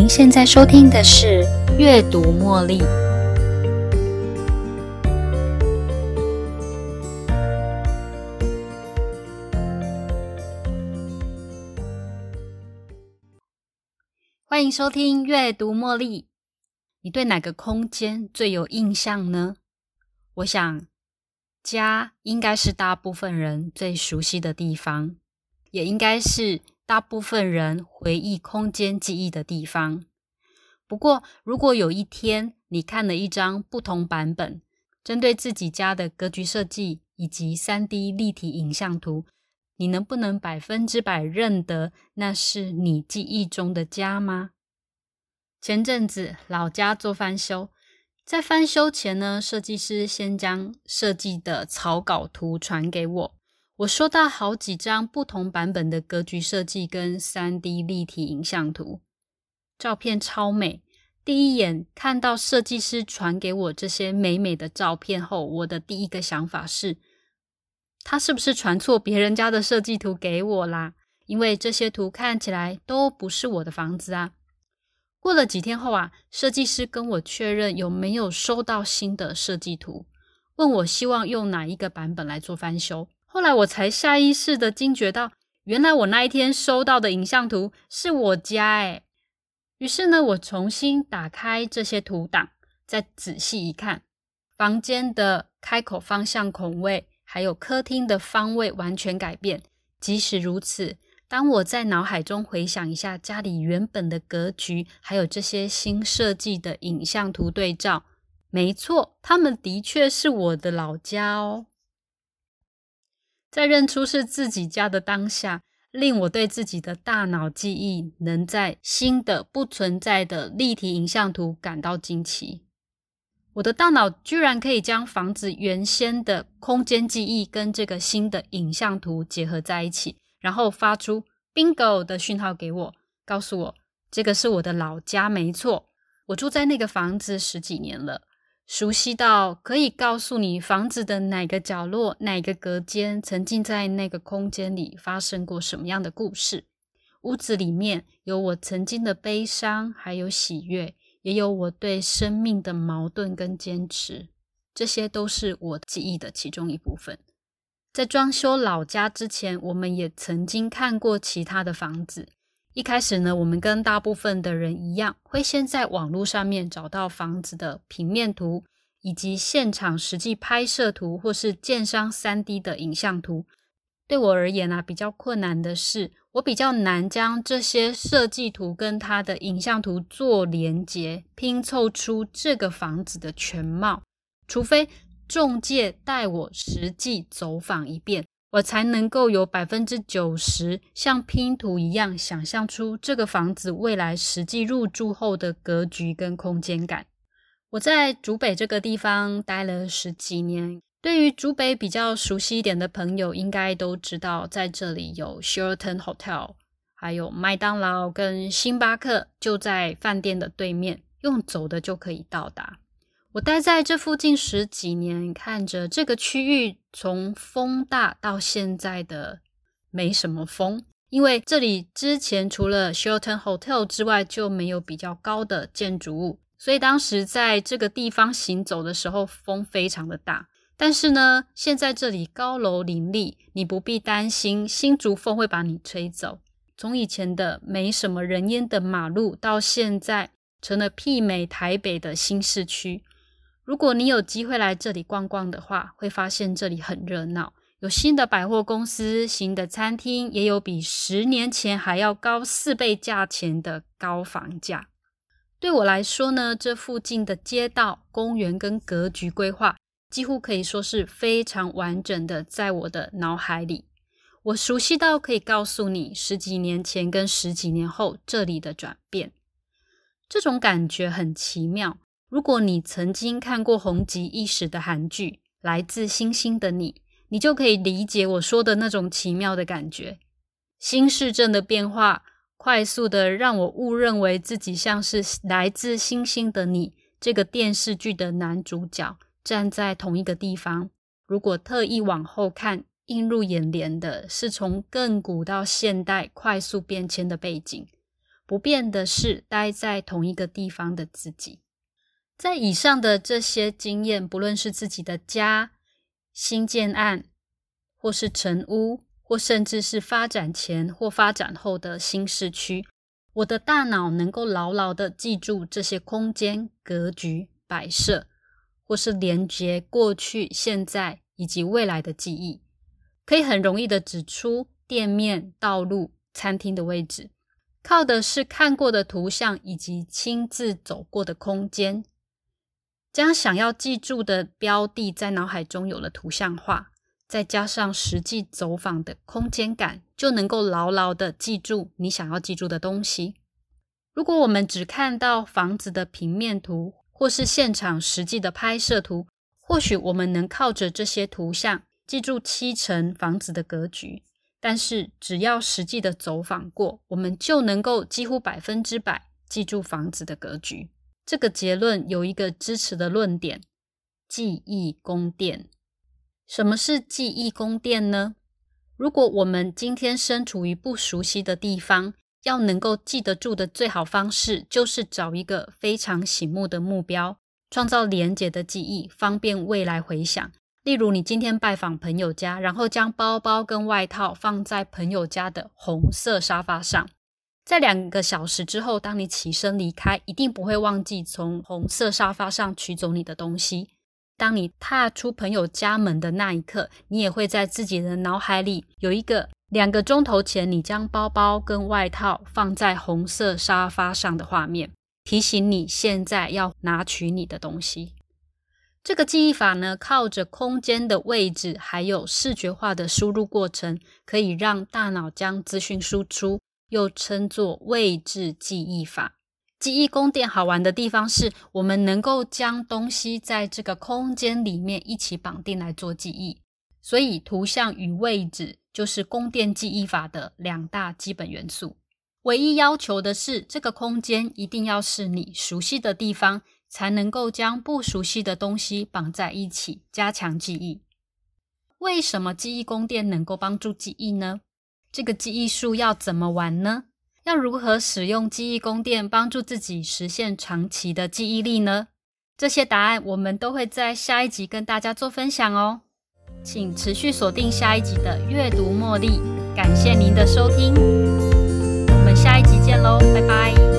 您现在收听的是《阅读茉莉》。欢迎收听《阅读茉莉》。你对哪个空间最有印象呢？我想，家应该是大部分人最熟悉的地方，也应该是。大部分人回忆空间记忆的地方。不过，如果有一天你看了一张不同版本、针对自己家的格局设计以及三 D 立体影像图，你能不能百分之百认得那是你记忆中的家吗？前阵子老家做翻修，在翻修前呢，设计师先将设计的草稿图传给我。我收到好几张不同版本的格局设计跟三 D 立体影像图，照片超美。第一眼看到设计师传给我这些美美的照片后，我的第一个想法是，他是不是传错别人家的设计图给我啦？因为这些图看起来都不是我的房子啊。过了几天后啊，设计师跟我确认有没有收到新的设计图，问我希望用哪一个版本来做翻修。后来我才下意识的惊觉到，原来我那一天收到的影像图是我家诶于是呢，我重新打开这些图档，再仔细一看，房间的开口方向孔位，还有客厅的方位完全改变。即使如此，当我在脑海中回想一下家里原本的格局，还有这些新设计的影像图对照，没错，他们的确是我的老家哦。在认出是自己家的当下，令我对自己的大脑记忆能在新的不存在的立体影像图感到惊奇。我的大脑居然可以将房子原先的空间记忆跟这个新的影像图结合在一起，然后发出 “bingo” 的讯号给我，告诉我这个是我的老家，没错，我住在那个房子十几年了。熟悉到可以告诉你房子的哪个角落、哪个隔间，曾经在那个空间里发生过什么样的故事。屋子里面有我曾经的悲伤，还有喜悦，也有我对生命的矛盾跟坚持。这些都是我记忆的其中一部分。在装修老家之前，我们也曾经看过其他的房子。一开始呢，我们跟大部分的人一样，会先在网络上面找到房子的平面图，以及现场实际拍摄图，或是建商三 D 的影像图。对我而言啊，比较困难的是，我比较难将这些设计图跟它的影像图做连接，拼凑出这个房子的全貌。除非中介带我实际走访一遍。我才能够有百分之九十像拼图一样想象出这个房子未来实际入住后的格局跟空间感。我在竹北这个地方待了十几年，对于竹北比较熟悉一点的朋友，应该都知道，在这里有 Sheraton Hotel，还有麦当劳跟星巴克，就在饭店的对面，用走的就可以到达。我待在这附近十几年，看着这个区域从风大到现在的没什么风，因为这里之前除了 Sheraton Hotel 之外就没有比较高的建筑物，所以当时在这个地方行走的时候风非常的大。但是呢，现在这里高楼林立，你不必担心新竹风会把你吹走。从以前的没什么人烟的马路，到现在成了媲美台北的新市区。如果你有机会来这里逛逛的话，会发现这里很热闹，有新的百货公司、新的餐厅，也有比十年前还要高四倍价钱的高房价。对我来说呢，这附近的街道、公园跟格局规划，几乎可以说是非常完整的，在我的脑海里，我熟悉到可以告诉你十几年前跟十几年后这里的转变。这种感觉很奇妙。如果你曾经看过红极一时的韩剧《来自星星的你》，你就可以理解我说的那种奇妙的感觉。新市镇的变化快速的让我误认为自己像是来自星星的你这个电视剧的男主角，站在同一个地方。如果特意往后看，映入眼帘的是从亘古到现代快速变迁的背景。不变的是待在同一个地方的自己。在以上的这些经验，不论是自己的家、新建案，或是成屋，或甚至是发展前或发展后的新市区，我的大脑能够牢牢的记住这些空间格局摆设，或是连接过去、现在以及未来的记忆，可以很容易的指出店面、道路、餐厅的位置。靠的是看过的图像以及亲自走过的空间，将想要记住的标的在脑海中有了图像化，再加上实际走访的空间感，就能够牢牢的记住你想要记住的东西。如果我们只看到房子的平面图，或是现场实际的拍摄图，或许我们能靠着这些图像记住七成房子的格局。但是，只要实际的走访过，我们就能够几乎百分之百记住房子的格局。这个结论有一个支持的论点：记忆宫殿。什么是记忆宫殿呢？如果我们今天身处于不熟悉的地方，要能够记得住的最好方式，就是找一个非常醒目的目标，创造连结的记忆，方便未来回想。例如，你今天拜访朋友家，然后将包包跟外套放在朋友家的红色沙发上，在两个小时之后，当你起身离开，一定不会忘记从红色沙发上取走你的东西。当你踏出朋友家门的那一刻，你也会在自己的脑海里有一个两个钟头前你将包包跟外套放在红色沙发上的画面，提醒你现在要拿取你的东西。这个记忆法呢，靠着空间的位置，还有视觉化的输入过程，可以让大脑将资讯输出，又称作位置记忆法。记忆宫殿好玩的地方是，我们能够将东西在这个空间里面一起绑定来做记忆。所以，图像与位置就是宫殿记忆法的两大基本元素。唯一要求的是，这个空间一定要是你熟悉的地方。才能够将不熟悉的东西绑在一起，加强记忆。为什么记忆宫殿能够帮助记忆呢？这个记忆术要怎么玩呢？要如何使用记忆宫殿帮助自己实现长期的记忆力呢？这些答案我们都会在下一集跟大家做分享哦。请持续锁定下一集的阅读茉莉，感谢您的收听，我们下一集见喽，拜拜。